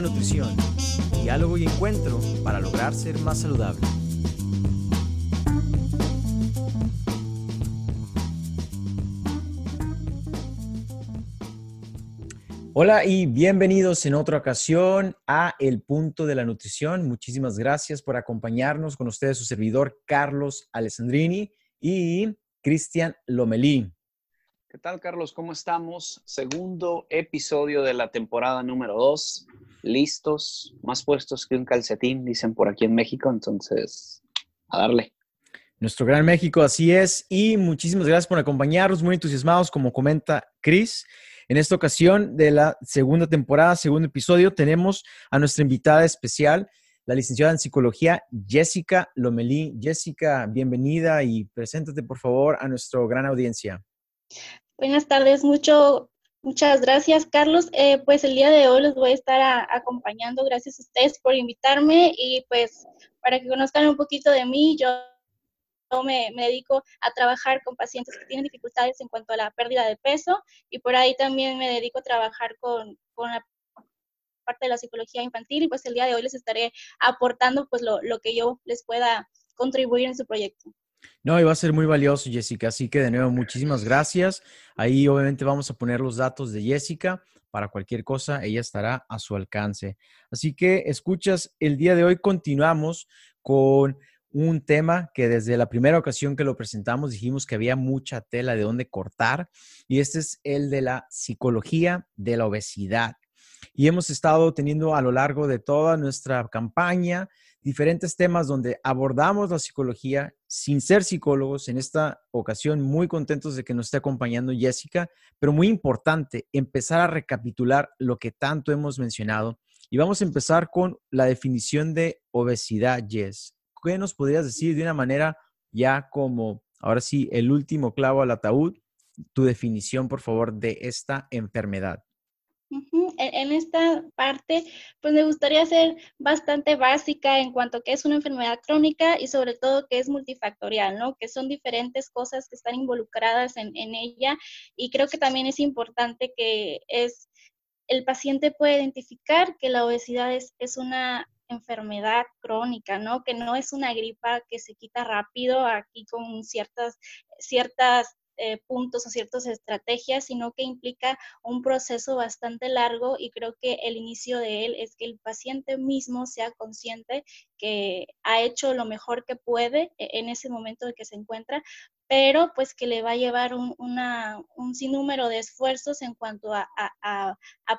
la nutrición, diálogo y encuentro para lograr ser más saludable. Hola y bienvenidos en otra ocasión a El Punto de la Nutrición. Muchísimas gracias por acompañarnos con ustedes, su servidor Carlos Alessandrini y Cristian Lomelí. ¿Qué tal, Carlos? ¿Cómo estamos? Segundo episodio de la temporada número dos. Listos, más puestos que un calcetín, dicen por aquí en México. Entonces, a darle. Nuestro gran México, así es. Y muchísimas gracias por acompañarnos, muy entusiasmados, como comenta Cris. En esta ocasión de la segunda temporada, segundo episodio, tenemos a nuestra invitada especial, la licenciada en psicología, Jessica Lomelí. Jessica, bienvenida y preséntate, por favor, a nuestra gran audiencia. Buenas tardes, mucho, muchas gracias, Carlos. Eh, pues el día de hoy los voy a estar acompañando. Gracias a ustedes por invitarme y pues para que conozcan un poquito de mí, yo me, dedico a trabajar con pacientes que tienen dificultades en cuanto a la pérdida de peso y por ahí también me dedico a trabajar con, con la parte de la psicología infantil y pues el día de hoy les estaré aportando pues lo, lo que yo les pueda contribuir en su proyecto. No, y va a ser muy valioso, Jessica. Así que de nuevo, muchísimas gracias. Ahí obviamente vamos a poner los datos de Jessica. Para cualquier cosa, ella estará a su alcance. Así que escuchas, el día de hoy continuamos con un tema que desde la primera ocasión que lo presentamos dijimos que había mucha tela de dónde cortar y este es el de la psicología de la obesidad. Y hemos estado teniendo a lo largo de toda nuestra campaña diferentes temas donde abordamos la psicología sin ser psicólogos. En esta ocasión, muy contentos de que nos esté acompañando Jessica, pero muy importante empezar a recapitular lo que tanto hemos mencionado. Y vamos a empezar con la definición de obesidad, Jess. ¿Qué nos podrías decir de una manera ya como, ahora sí, el último clavo al ataúd? Tu definición, por favor, de esta enfermedad. En esta parte, pues me gustaría ser bastante básica en cuanto a que es una enfermedad crónica y sobre todo que es multifactorial, ¿no? Que son diferentes cosas que están involucradas en, ella y creo que también es importante que es el paciente puede identificar que la obesidad es, es una enfermedad crónica, ¿no? Que no es una gripa que se quita rápido aquí con ciertas, ciertas eh, puntos o ciertas estrategias, sino que implica un proceso bastante largo y creo que el inicio de él es que el paciente mismo sea consciente que ha hecho lo mejor que puede e, en ese momento de que se encuentra, pero pues que le va a llevar un, un sinnúmero de esfuerzos en cuanto a,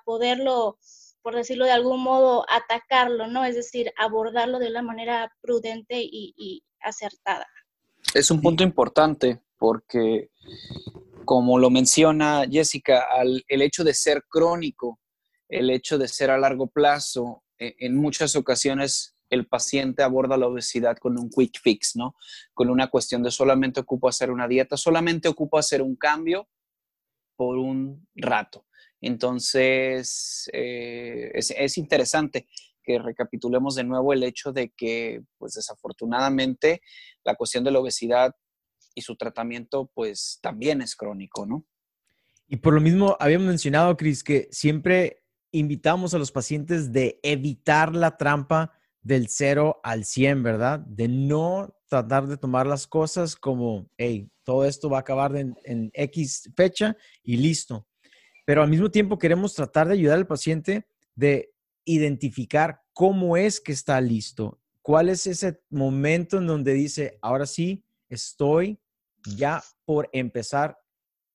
poderlo por decirlo de algún modo, atacarlo, ¿no? Es decir, abordarlo de una manera prudente y, y acertada. Es un punto importante porque como lo menciona Jessica, el hecho de ser crónico, el hecho de ser a largo plazo, e, en muchas ocasiones el paciente aborda la obesidad con un quick fix, ¿no? Con una cuestión de solamente ocupo hacer una dieta, solamente ocupo hacer un cambio por un rato. Entonces, eh, es, es, interesante que recapitulemos de nuevo el hecho de que, pues desafortunadamente, la cuestión de la obesidad y su tratamiento pues también es crónico, ¿no? Y por lo mismo, habíamos mencionado, Cris, que siempre invitamos a los pacientes de evitar la trampa del 0 al 100, ¿verdad? De no tratar de tomar las cosas como, hey, todo esto va a acabar en, en X fecha y listo. Pero al mismo tiempo queremos tratar de ayudar al paciente de identificar cómo es que está listo, cuál es ese momento en donde dice, ahora sí, estoy ya por empezar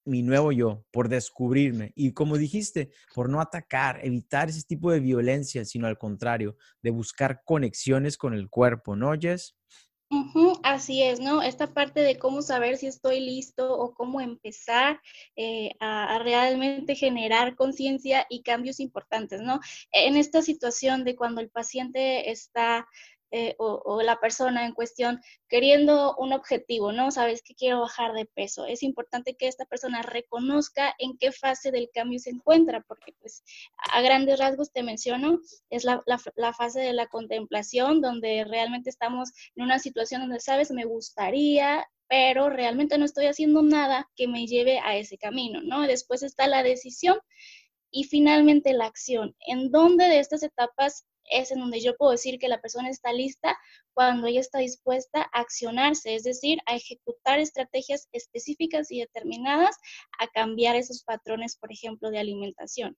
mi nuevo yo, por descubrirme. Y como dijiste, por no atacar, evitar ese tipo de violencia, sino al contrario, de buscar conexiones con el cuerpo, ¿no, Jess? así es, ¿no? Esta parte de cómo saber si estoy listo o cómo empezar eh, a, realmente generar conciencia y cambios importantes, ¿no? En esta situación de cuando el paciente está eh, o, la persona en cuestión queriendo un objetivo, ¿no? Sabes que quiero bajar de peso. Es importante que esta persona reconozca en qué fase del cambio se encuentra, porque pues a grandes rasgos te menciono, es la, la fase de la contemplación, donde realmente estamos en una situación donde, sabes, me gustaría, pero realmente no estoy haciendo nada que me lleve a ese camino, ¿no? Después está la decisión y finalmente la acción. ¿En dónde de estas etapas es en donde yo puedo decir que la persona está lista cuando ella está dispuesta a accionarse, es decir, a ejecutar estrategias específicas y determinadas a cambiar esos patrones, por ejemplo, de alimentación.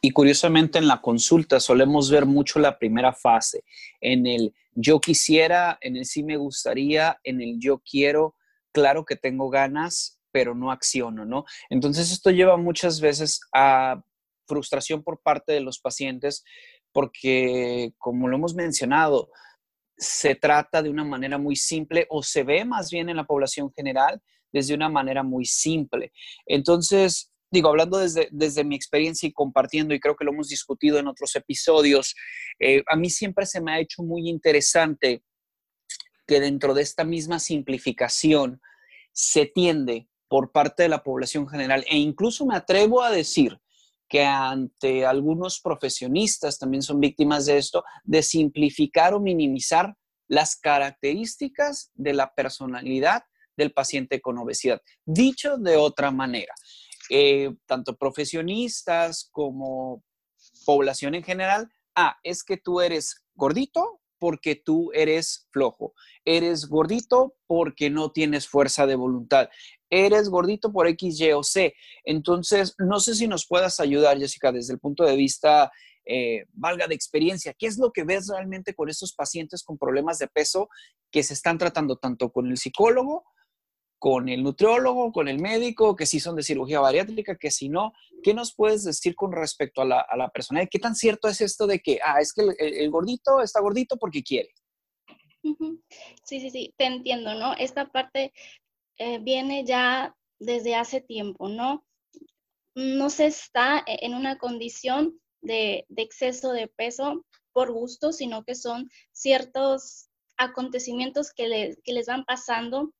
Y curiosamente en la consulta solemos ver mucho la primera fase, en el yo quisiera, en el sí me gustaría, en el yo quiero, claro que tengo ganas, pero no acciono, ¿no? Entonces esto lleva muchas veces a frustración por parte de los pacientes porque, como lo hemos mencionado, se trata de una manera muy simple o se ve más bien en la población general desde una manera muy simple. Entonces, digo, hablando desde, desde mi experiencia y compartiendo, y creo que lo hemos discutido en otros episodios, eh, a mí siempre se me ha hecho muy interesante que dentro de esta misma simplificación se tiende por parte de la población general, e incluso me atrevo a decir que ante algunos profesionistas también son víctimas de esto, de simplificar o minimizar las características de la personalidad del paciente con obesidad. Dicho de otra manera, eh, tanto profesionistas como población en general, ah, es que tú eres gordito porque tú eres flojo, eres gordito porque no tienes fuerza de voluntad, eres gordito por X, Y o C. Entonces, no sé si nos puedas ayudar, Jessica, desde el punto de vista, eh, valga de experiencia, ¿qué es lo que ves realmente con estos pacientes con problemas de peso que se están tratando tanto con el psicólogo, con el nutriólogo, con el médico, que si son de cirugía bariátrica, que si no? ¿Qué nos puedes decir con respecto a la, a la persona? ¿Qué tan cierto es esto de que, ah, es que el gordito está gordito porque quiere? Sí, sí, sí, te entiendo, ¿no? Esta parte eh, viene ya desde hace tiempo, ¿no? No se está e-, en una condición de, exceso de peso por gusto, sino que son ciertos acontecimientos que, que les van pasando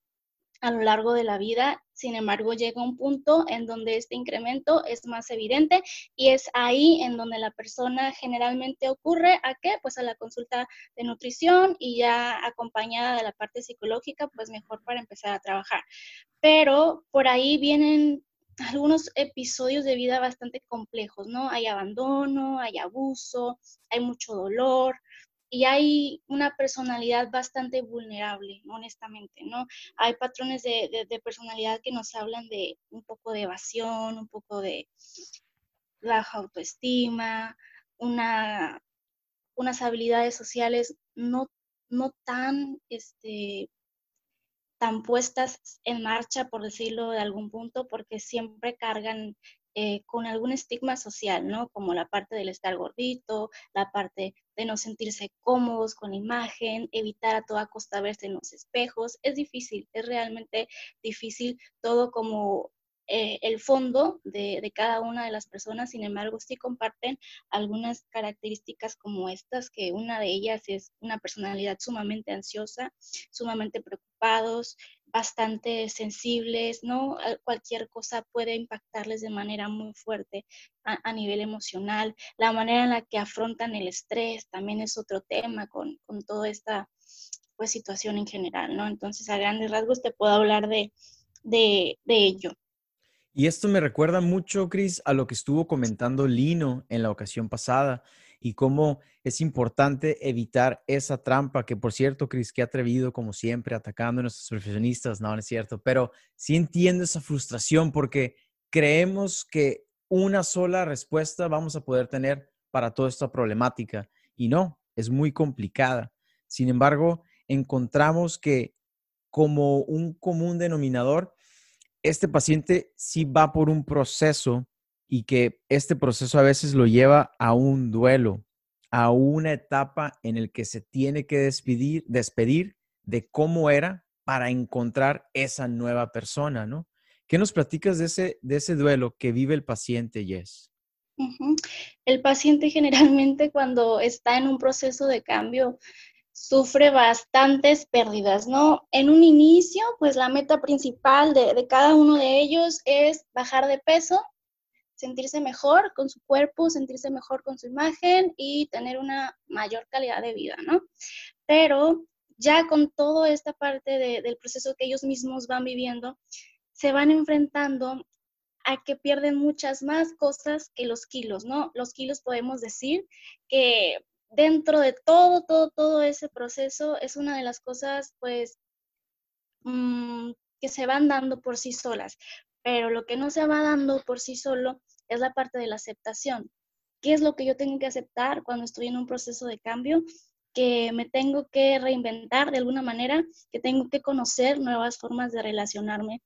a lo largo de la vida. Sin embargo, llega un punto en donde este incremento es más evidente y es ahí en donde la persona generalmente ocurre a qué? Pues a la consulta de nutrición y ya acompañada de la parte psicológica, pues mejor para empezar a trabajar. Pero por ahí vienen algunos episodios de vida bastante complejos, ¿no? Hay abandono, hay abuso, hay mucho dolor, y hay una personalidad bastante vulnerable, honestamente, ¿no? Hay patrones de, personalidad que nos hablan de un poco de evasión, un poco de baja autoestima, una, unas habilidades sociales no, no tan, este, tan puestas en marcha, por decirlo de algún punto, porque siempre cargan eh, con algún estigma social, ¿no? Como la parte del estar gordito, la parte de no sentirse cómodos con la imagen, evitar a toda costa verse en los espejos. Es difícil, es realmente difícil todo como eh, el fondo de, de, cada una de las personas, sin embargo, sí comparten algunas características como estas, que una de ellas es una personalidad sumamente ansiosa, sumamente preocupados, bastante sensibles, ¿no? Cualquier cosa puede impactarles de manera muy fuerte a, nivel emocional. La manera en la que afrontan el estrés también es otro tema con, toda esta pues, situación en general, ¿no? Entonces, a grandes rasgos te puedo hablar de, de, de ello. Y esto me recuerda mucho, Cris, a lo que estuvo comentando Lino en la ocasión pasada y cómo es importante evitar esa trampa, que por cierto, Cris, que atrevido como siempre atacando a nuestros profesionistas, no, no es cierto, pero sí entiendo esa frustración porque creemos que una sola respuesta vamos a poder tener para toda esta problemática y no, es muy complicada. Sin embargo, encontramos que como un común denominador, este paciente sí va por un proceso y que este proceso a veces lo lleva a un duelo, a una etapa en el que se tiene que despedir, despedir de cómo era para encontrar esa nueva persona, ¿no? ¿Qué nos platicas de ese, de ese duelo que vive el paciente, Jess? El paciente generalmente cuando está en un proceso de cambio sufre bastantes pérdidas, ¿no? En un inicio, pues la meta principal de, de cada uno de ellos es bajar de peso sentirse mejor con su cuerpo, sentirse mejor con su imagen y tener una mayor calidad de vida, ¿no? Pero ya con toda esta parte del proceso que ellos mismos van viviendo, se van enfrentando a que pierden muchas más cosas que los kilos, ¿no? Los kilos podemos decir que dentro de todo, todo, todo ese proceso es una de las cosas, pues, mm, que se van dando por sí solas, pero lo que no se va dando por sí solo es la parte de la aceptación. ¿Qué es lo que yo tengo que aceptar cuando estoy en un proceso de cambio? Que me tengo que reinventar de alguna manera, que tengo que conocer nuevas formas de relacionarme,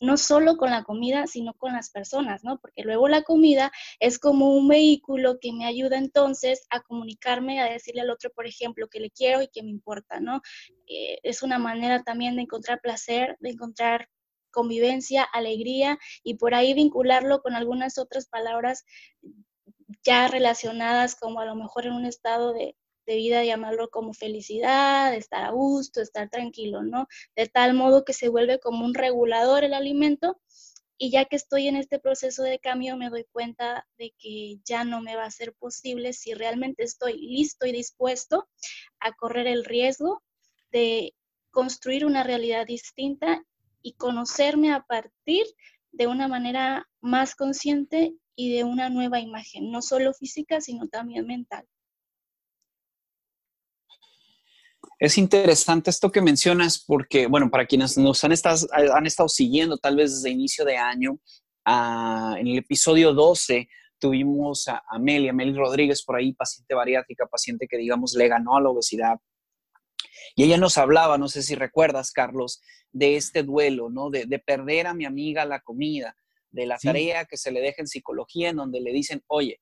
no solo con la comida, sino con las personas, ¿no? Porque luego la comida es como un vehículo que me ayuda entonces a comunicarme, a decirle al otro, por ejemplo, que le quiero y que me importa, ¿no? Eh, es una manera también de encontrar placer, de encontrar convivencia, alegría y por ahí vincularlo con algunas otras palabras ya relacionadas como a lo mejor en un estado de, de vida, llamarlo como felicidad, estar a gusto, estar tranquilo, ¿no? De tal modo que se vuelve como un regulador el alimento y ya que estoy en este proceso de cambio me doy cuenta de que ya no me va a ser posible si realmente estoy listo y dispuesto a correr el riesgo de construir una realidad distinta y conocerme a partir de una manera más consciente y de una nueva imagen, no solo física, sino también mental. Es interesante esto que mencionas porque, bueno, para quienes nos han estado, han estado siguiendo tal vez desde inicio de año, en el episodio 12 tuvimos a Amelia, Amelia Rodríguez por ahí, paciente bariátrica, paciente que digamos le ganó a la obesidad. Y ella nos hablaba, no sé si recuerdas, Carlos, de este duelo, ¿no? De, perder a mi amiga la comida, de la tarea que se le deja en psicología, en donde le dicen, oye,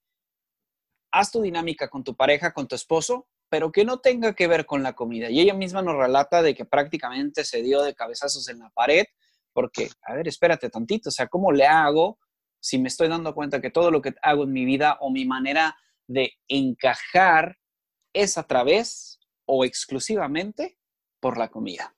haz tu dinámica con tu pareja, con tu esposo, pero que no tenga que ver con la comida. Y ella misma nos relata de que prácticamente se dio de cabezazos en la pared, porque, a ver, espérate tantito, o sea, ¿cómo le hago si me estoy dando cuenta que todo lo que hago en mi vida o mi manera de encajar es a través o exclusivamente por la comida?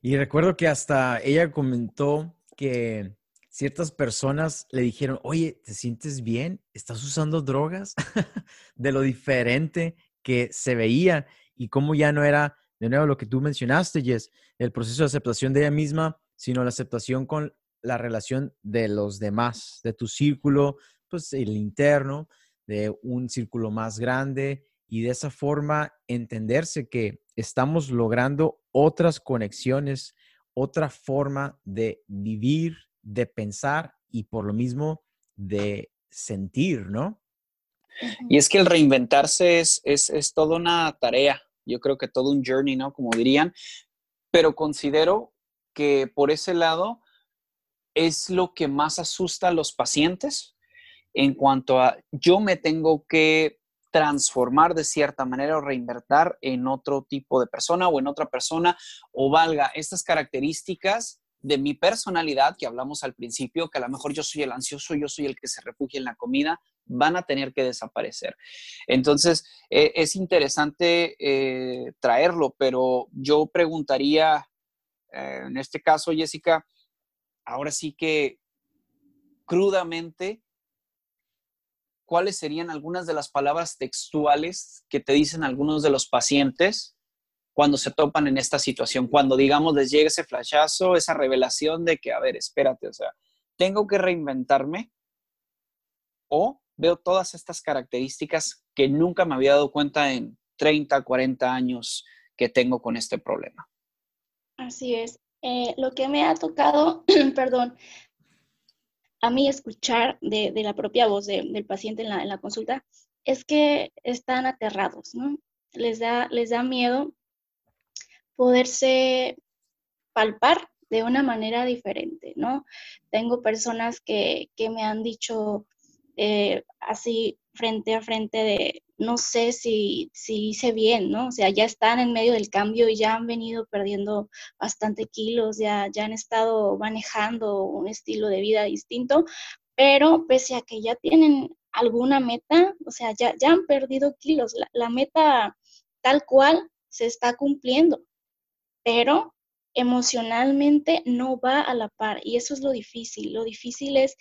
Y recuerdo que hasta ella comentó que ciertas personas le dijeron, oye, ¿te sientes bien? ¿Estás usando drogas? de lo diferente que se veía y cómo ya no era, de nuevo, lo que tú mencionaste, Jess, el proceso de aceptación de ella misma, sino la aceptación con la relación de los demás, de tu círculo, pues el interno, de un círculo más grande y de esa forma entenderse que estamos logrando otras conexiones, otra forma de vivir, de pensar y por lo mismo de sentir, ¿no? Y es que el reinventarse es, es, es toda una tarea, yo creo que todo un journey, ¿no? Como dirían, pero considero que por ese lado es lo que más asusta a los pacientes en cuanto a yo me tengo que transformar de cierta manera o reinvertir en otro tipo de persona o en otra persona o valga estas características de mi personalidad que hablamos al principio, que a lo mejor yo soy el ansioso, yo soy el que se refugia en la comida, van a tener que desaparecer. Entonces, e, es interesante eh, traerlo, pero yo preguntaría, eh, en este caso, Jessica, ahora sí que crudamente, ¿cuáles serían algunas de las palabras textuales que te dicen algunos de los pacientes cuando se topan en esta situación, cuando digamos les llega ese flashazo, esa revelación de que, a ver, espérate, o sea, tengo que reinventarme o veo todas estas características que nunca me había dado cuenta en 30, 40 años que tengo con este problema. Así es. Eh, lo que me ha tocado, perdón, a mí escuchar de, la propia voz del paciente en la, consulta es que están aterrados, ¿no? Les da, les da miedo poderse palpar de una manera diferente, ¿no? Tengo personas que, me han dicho eh, así frente a frente de, no sé si, si hice bien, ¿no? O sea, ya están en medio del cambio y ya han venido perdiendo bastante kilos, ya, ya han estado manejando un estilo de vida distinto, pero pese a que ya tienen alguna meta, o sea, ya, ya han perdido kilos, la meta tal cual se está cumpliendo, pero emocionalmente no va a la par y eso es lo difícil. Lo difícil es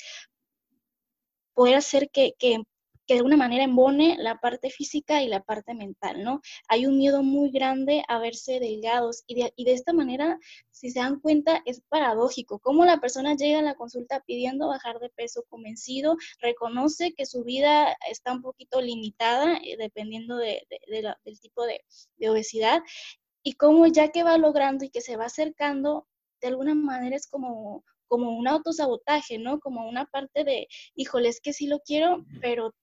poder hacer que, que de alguna manera embone la parte física y la parte mental, ¿no? Hay un miedo muy grande a verse delgados y de, y de esta manera, si se dan cuenta, es paradójico, cómo la persona llega a la consulta pidiendo bajar de peso convencido, reconoce que su vida está un poquito limitada eh, dependiendo de, del tipo de, de obesidad y cómo ya que va logrando y que se va acercando, de alguna manera es como como un autosabotaje, ¿no? Como una parte de, híjole, es que sí lo quiero, pero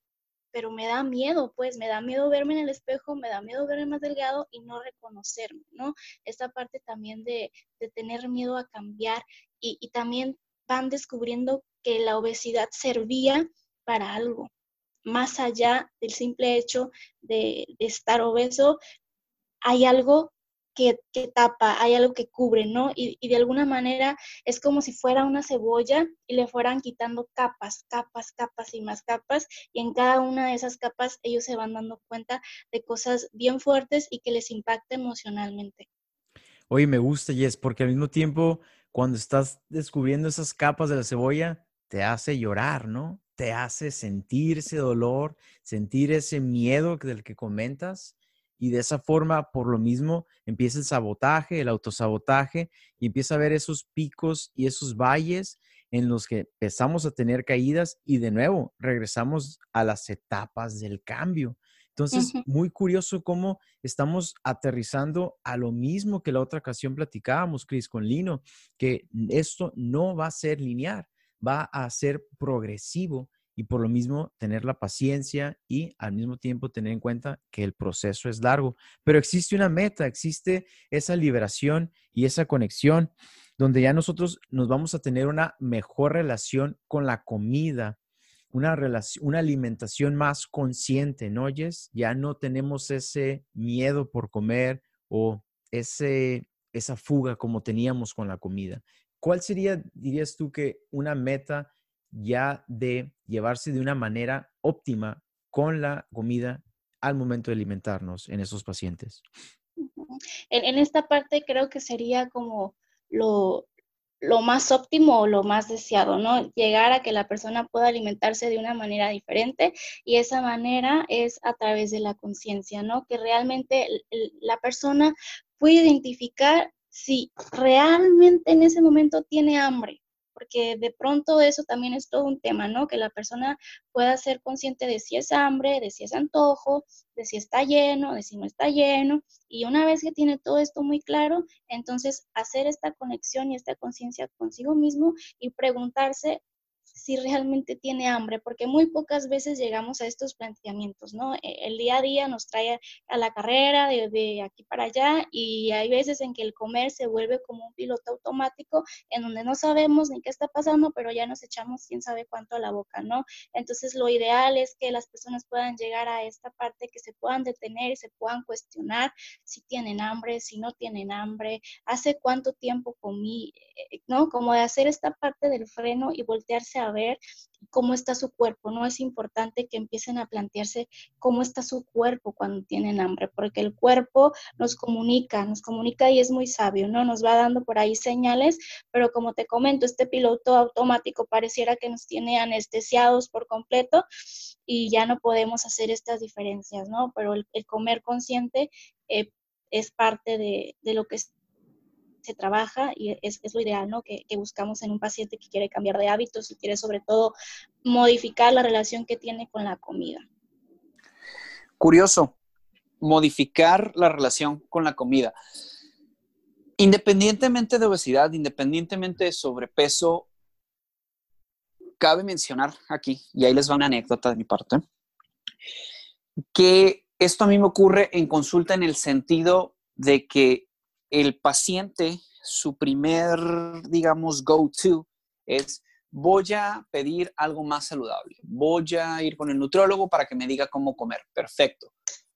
pero me da miedo, pues me da miedo verme en el espejo, me da miedo verme más delgado y no reconocerme, ¿no? Esta parte también de, tener miedo a cambiar y, también van descubriendo que la obesidad servía para algo, más allá del simple hecho de, de estar obeso, hay algo que, tapa, hay algo que cubre, ¿no? Y, de alguna manera es como si fuera una cebolla y le fueran quitando capas, capas, capas y más capas, y en cada una de esas capas ellos se van dando cuenta de cosas bien fuertes y que les impacta emocionalmente. Oye, me gusta, Jess, porque al mismo tiempo, cuando estás descubriendo esas capas de la cebolla, te hace llorar, ¿no? Te hace sentir ese dolor, sentir ese miedo del que comentas y de esa forma, por lo mismo, empieza el sabotaje, el autosabotaje y empieza a ver esos picos y esos valles en los que empezamos a tener caídas y de nuevo regresamos a las etapas del cambio. Entonces, muy curioso cómo estamos aterrizando a lo mismo que la otra ocasión platicábamos, Cris, con Lino, que esto no va a ser lineal, va a ser progresivo y por lo mismo tener la paciencia y al mismo tiempo tener en cuenta que el proceso es largo. Pero existe una meta, existe esa liberación y esa conexión donde ya nosotros nos vamos a tener una mejor relación con la comida, una, relación, una alimentación más consciente, ¿no oyes? Ya no tenemos ese miedo por comer o ese, esa fuga como teníamos con la comida. ¿Cuál sería, dirías tú, que una meta ya de llevarse de una manera óptima con la comida al momento de alimentarnos en esos pacientes. En, esta parte creo que sería como lo, lo más óptimo o lo más deseado, ¿no? Llegar a que la persona pueda alimentarse de una manera diferente y esa manera es a través de la conciencia, ¿no? Que realmente la persona puede identificar si realmente en ese momento tiene hambre, porque de pronto eso también es todo un tema, ¿no? Que la persona pueda ser consciente de si es hambre, de si es antojo, de si está lleno, de si no está lleno. Y una vez que tiene todo esto muy claro, entonces hacer esta conexión y esta conciencia consigo mismo y preguntarse si realmente tiene hambre, porque muy pocas veces llegamos a estos planteamientos, ¿no? E, el día a día nos trae a la carrera de, aquí para allá y hay veces en que el comer se vuelve como un piloto automático en donde no sabemos ni qué está pasando, pero ya nos echamos quién sabe cuánto a la boca, ¿no? Entonces lo ideal es que las personas puedan llegar a esta parte, que se puedan detener y se puedan cuestionar si tienen hambre, si no tienen hambre, hace cuánto tiempo comí, eh, ¿no? Como de hacer esta parte del freno y voltearse a ver cómo está su cuerpo, ¿no? Es importante que empiecen a plantearse cómo está su cuerpo cuando tienen hambre, porque el cuerpo nos comunica, nos comunica y es muy sabio, ¿no? Nos va dando por ahí señales, pero como te comento, este piloto automático pareciera que nos tiene anestesiados por completo y ya no podemos hacer estas diferencias, ¿no? Pero el, comer consciente eh, es parte de, de lo que se trabaja y es, lo ideal, ¿no? Que, buscamos en un paciente que quiere cambiar de hábitos y quiere sobre todo modificar la relación que tiene con la comida. Curioso, modificar la relación con la comida. Independientemente de obesidad, independientemente de sobrepeso, cabe mencionar aquí, y ahí les va una anécdota de mi parte, que esto a mí me ocurre en consulta en el sentido de que el paciente, su primer, digamos, go-to es voy a pedir algo más saludable, voy a ir con el nutriólogo para que me diga cómo comer. Perfecto.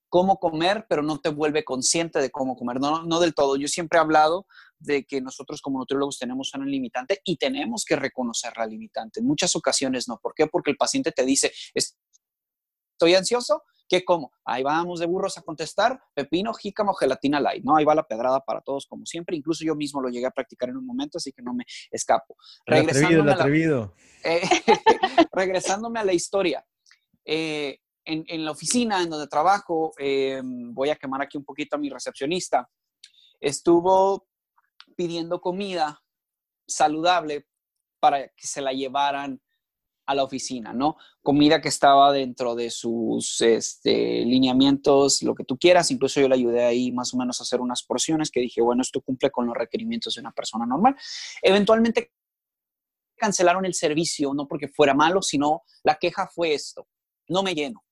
Cómo comer, pero no te vuelve consciente de cómo comer. No, no del todo. Yo siempre he hablado de que nosotros como nutriólogos tenemos una limitante y tenemos que reconocer la limitante. En muchas ocasiones no. ¿Por qué? Porque el paciente te dice, estoy ansioso, ¿Qué como? Ahí vamos de burros a contestar, pepino, jícamo, gelatina light, ¿no? Ahí va la pedrada para todos como siempre. Incluso yo mismo lo llegué a practicar en un momento, así que no me escapo. El atrevido, el atrevido. Eh, regresándome a la historia. Eh, en, la oficina en donde trabajo, eh, voy a quemar aquí un poquito a mi recepcionista, estuvo pidiendo comida saludable para que se la llevaran a la oficina, ¿no? Comida que estaba dentro de sus este, lineamientos, lo que tú quieras. Incluso yo le ayudé ahí más o menos a hacer unas porciones que dije, bueno, esto cumple con los requerimientos de una persona normal. Eventualmente cancelaron el servicio, no porque fuera malo, sino la queja fue esto, no me lleno.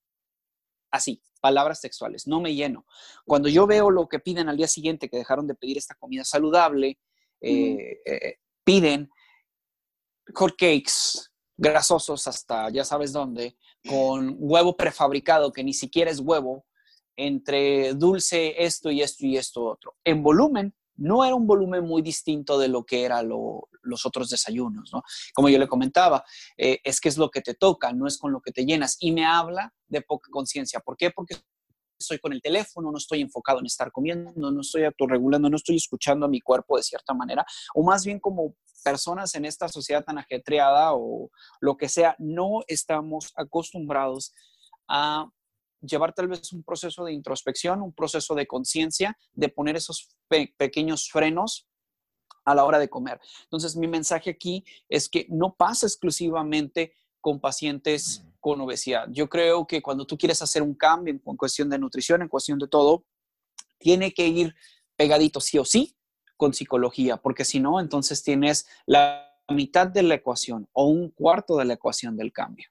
Así, palabras textuales, no me lleno. Cuando yo veo lo que piden al día siguiente, que dejaron de pedir esta comida saludable, eh, eh, piden hot cakes grasosos hasta ya sabes dónde, con huevo prefabricado que ni siquiera es huevo, entre dulce esto y esto y esto otro. En volumen, no era un volumen muy distinto de lo que eran los otros desayunos, ¿no? Como yo le comentaba, eh, es que es lo que te toca, no es con lo que te llenas. Y me habla de poca conciencia. ¿Por qué? Porque estoy con el teléfono, no estoy enfocado en estar comiendo, no estoy autorregulando, no estoy escuchando a mi cuerpo de cierta manera, o más bien como personas en esta sociedad tan ajetreada o lo que sea, no estamos acostumbrados a llevar tal vez un proceso de introspección, un proceso de conciencia, de poner esos pequeños frenos a la hora de comer. Entonces, mi mensaje aquí es que no pasa exclusivamente con pacientes con obesidad. Yo creo que cuando tú quieres hacer un cambio en cuestión de nutrición, en cuestión de todo, tiene que ir pegadito sí o sí con psicología, porque si no, entonces tienes la mitad de la ecuación o un cuarto de la ecuación del cambio.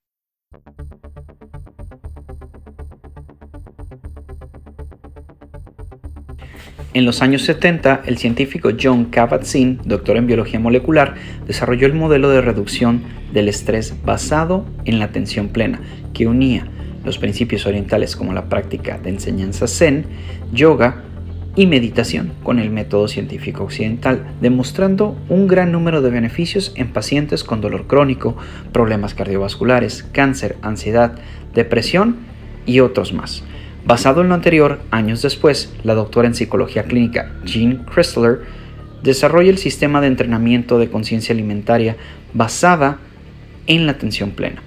En los años 70, el científico John Kabat-Zinn, doctor en biología molecular, desarrolló el modelo de reducción del estrés basado en la atención plena, que unía los principios orientales como la práctica de enseñanza zen, yoga y meditación con el método científico occidental, demostrando un gran número de beneficios en pacientes con dolor crónico, problemas cardiovasculares, cáncer, ansiedad, depresión y otros más. Basado en lo anterior, años después, la doctora en psicología clínica Jean Chrysler desarrolla el sistema de entrenamiento de conciencia alimentaria basada en la atención plena,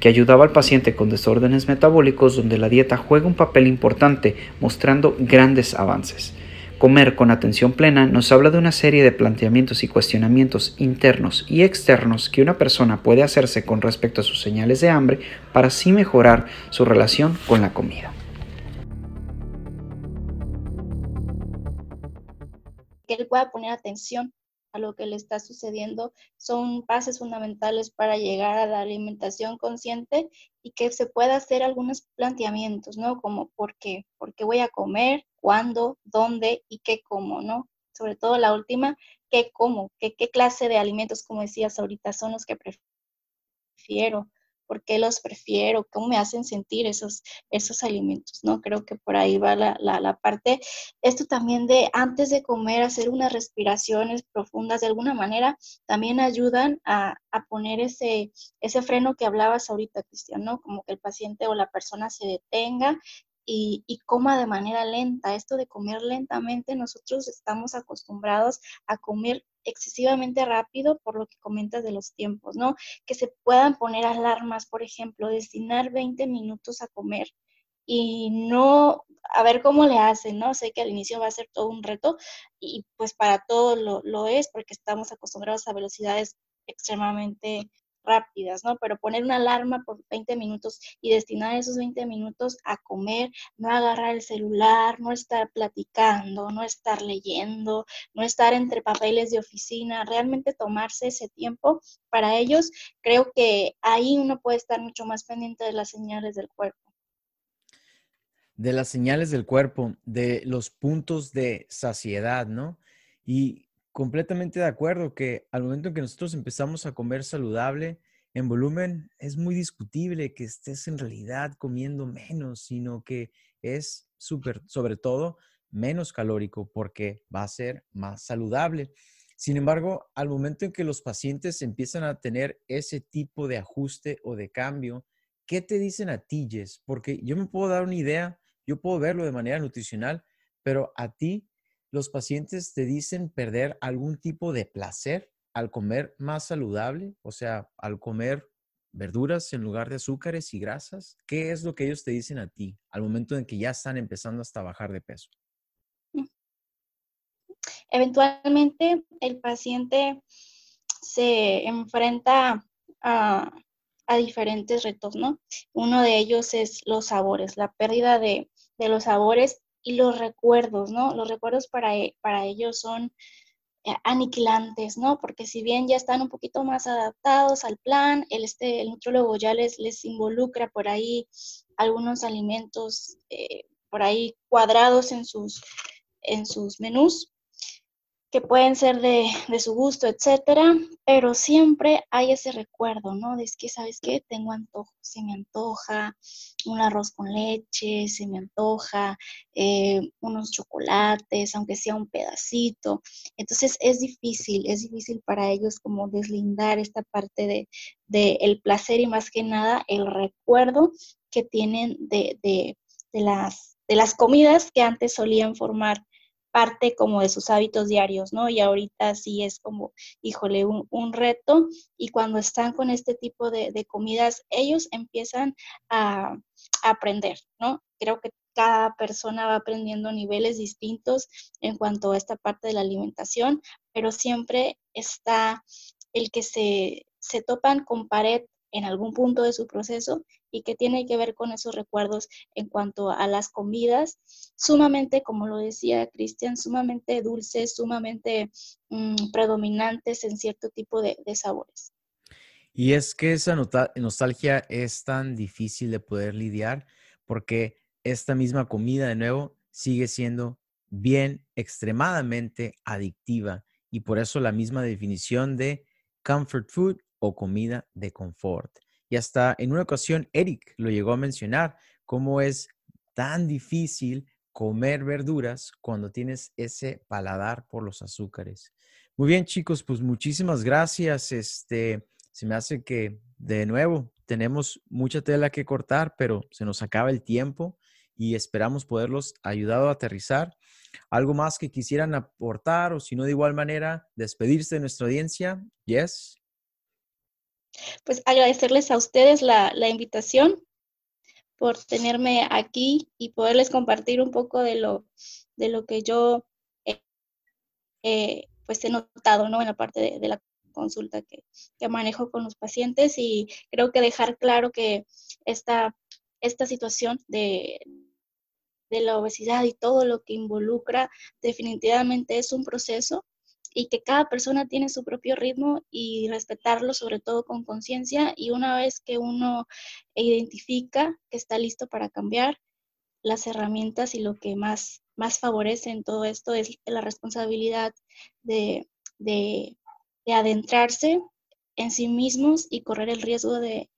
que ayudaba al paciente con desórdenes metabólicos donde la dieta juega un papel importante, mostrando grandes avances. Comer con atención plena nos habla de una serie de planteamientos y cuestionamientos internos y externos que una persona puede hacerse con respecto a sus señales de hambre para así mejorar su relación con la comida. que él pueda poner atención a lo que le está sucediendo son bases fundamentales para llegar a la alimentación consciente y que se pueda hacer algunos planteamientos, ¿no? Como por qué, por qué voy a comer, cuándo, dónde y qué como, ¿no? Sobre todo la última, qué como, qué, qué clase de alimentos, como decías ahorita, son los que prefiero, por qué los prefiero, cómo me hacen sentir esos, esos alimentos, ¿no? Creo que por ahí va la, la, parte. Esto también de antes de comer, hacer unas respiraciones profundas, de alguna manera, también ayudan a, a poner ese, ese freno que hablabas ahorita, Cristian, ¿no? Como que el paciente o la persona se detenga y, coma de manera lenta. Esto de comer lentamente, nosotros estamos acostumbrados a comer excesivamente rápido por lo que comentas de los tiempos, ¿no? Que se puedan poner alarmas, por ejemplo, destinar 20 minutos a comer y no, a ver cómo le hacen, ¿no? Sé que al inicio va a ser todo un reto y pues para todo lo, lo es porque estamos acostumbrados a velocidades extremadamente rápidas, ¿no? Pero poner una alarma por 20 minutos y destinar esos 20 minutos a comer, no agarrar el celular, no estar platicando, no estar leyendo, no estar entre papeles de oficina, realmente tomarse ese tiempo para ellos, creo que ahí uno puede estar mucho más pendiente de las señales del cuerpo. De las señales del cuerpo, de los puntos de saciedad, ¿no? Y completamente de acuerdo que al momento en que nosotros empezamos a comer saludable, en volumen es muy discutible que estés en realidad comiendo menos, sino que es súper, sobre todo, menos calórico porque va a ser más saludable. Sin embargo, al momento en que los pacientes empiezan a tener ese tipo de ajuste o de cambio, ¿qué te dicen a ti, Jess? Porque yo me puedo dar una idea, yo puedo verlo de manera nutricional, pero a ti los pacientes te dicen perder algún tipo de placer al comer más saludable, o sea, al comer verduras en lugar de azúcares y grasas? ¿Qué es lo que ellos te dicen a ti al momento en que ya están empezando hasta bajar de peso? Eventualmente el paciente se enfrenta a, diferentes retos, ¿no? Uno de ellos es los sabores, la pérdida de, los sabores y los recuerdos, ¿no? Los recuerdos para, e, para ellos son eh, aniquilantes, ¿no? Porque si bien ya están un poquito más adaptados al plan, el, este, el nutrólogo ya les, les involucra por ahí algunos alimentos eh, por ahí cuadrados en sus, en sus menús, que pueden ser de, su gusto, etcétera, pero siempre hay ese recuerdo, ¿no? De que, ¿sabes qué? Tengo antojo, se me antoja un arroz con leche, se me antoja eh, unos chocolates, aunque sea un pedacito. Entonces es difícil, es difícil para ellos como deslindar esta parte de, de el placer y más que nada el recuerdo que tienen de, de, de las, de las comidas que antes solían formar parte como de sus hábitos diarios, ¿no? Y ahorita sí es como, híjole, un, reto. Y cuando están con este tipo de, comidas, ellos empiezan a, aprender, ¿no? Creo que cada persona va aprendiendo niveles distintos en cuanto a esta parte de la alimentación, pero siempre está el que se, se topan con pared en algún punto de su proceso y que tiene que ver con esos recuerdos en cuanto a las comidas, sumamente, como lo decía Cristian, sumamente dulces, sumamente mm, predominantes en cierto tipo de, sabores. Y es que esa nostalgia es tan difícil de poder lidiar porque esta misma comida, de nuevo, sigue siendo bien extremadamente adictiva y por eso la misma definición de comfort food o comida de confort. Y hasta en una ocasión Eric lo llegó a mencionar, cómo es tan difícil comer verduras cuando tienes ese paladar por los azúcares. Muy bien, chicos, pues muchísimas gracias. Este, se me hace que de nuevo tenemos mucha tela que cortar, pero se nos acaba el tiempo y esperamos poderlos ayudar a aterrizar. ¿Algo más que quisieran aportar o si no de igual manera despedirse de nuestra audiencia? Yes pues agradecerles a ustedes la, invitación por tenerme aquí y poderles compartir un poco de lo, de lo que yo eh, pues he notado ¿no? en la parte de, la consulta que, manejo con los pacientes y creo que dejar claro que esta, esta situación de, de la obesidad y todo lo que involucra definitivamente es un proceso y que cada persona tiene su propio ritmo y respetarlo sobre todo con conciencia y una vez que uno identifica que está listo para cambiar, las herramientas y lo que más, más favorece en todo esto es la responsabilidad de, de, adentrarse en sí mismos y correr el riesgo de,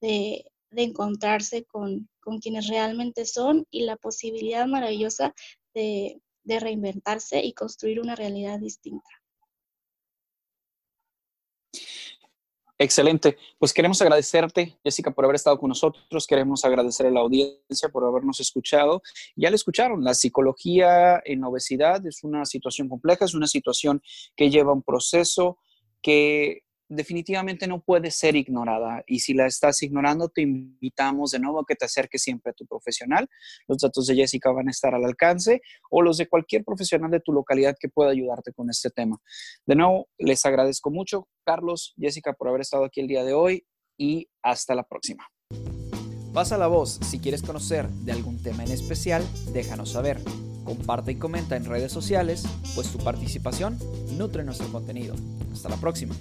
de encontrarse con, con, quienes realmente son y la posibilidad maravillosa de, de reinventarse y construir una realidad distinta. Excelente. Pues queremos agradecerte, Jessica, por haber estado con nosotros. Queremos agradecer a la audiencia por habernos escuchado. Ya le escucharon, la psicología en obesidad es una situación compleja, es una situación que lleva un proceso que definitivamente no puede ser ignorada. Y si la estás ignorando, te invitamos de nuevo a que te acerques siempre a tu profesional. Los datos de Jessica van a estar al alcance o los de cualquier profesional de tu localidad que pueda ayudarte con este tema. De nuevo, les agradezco mucho, Carlos, Jessica, por haber estado aquí el día de hoy y hasta la próxima. Pasa la voz, si quieres conocer de algún tema en especial, déjanos saber. Comparte y comenta en redes sociales, pues tu participación nutre nuestro contenido. Hasta la próxima.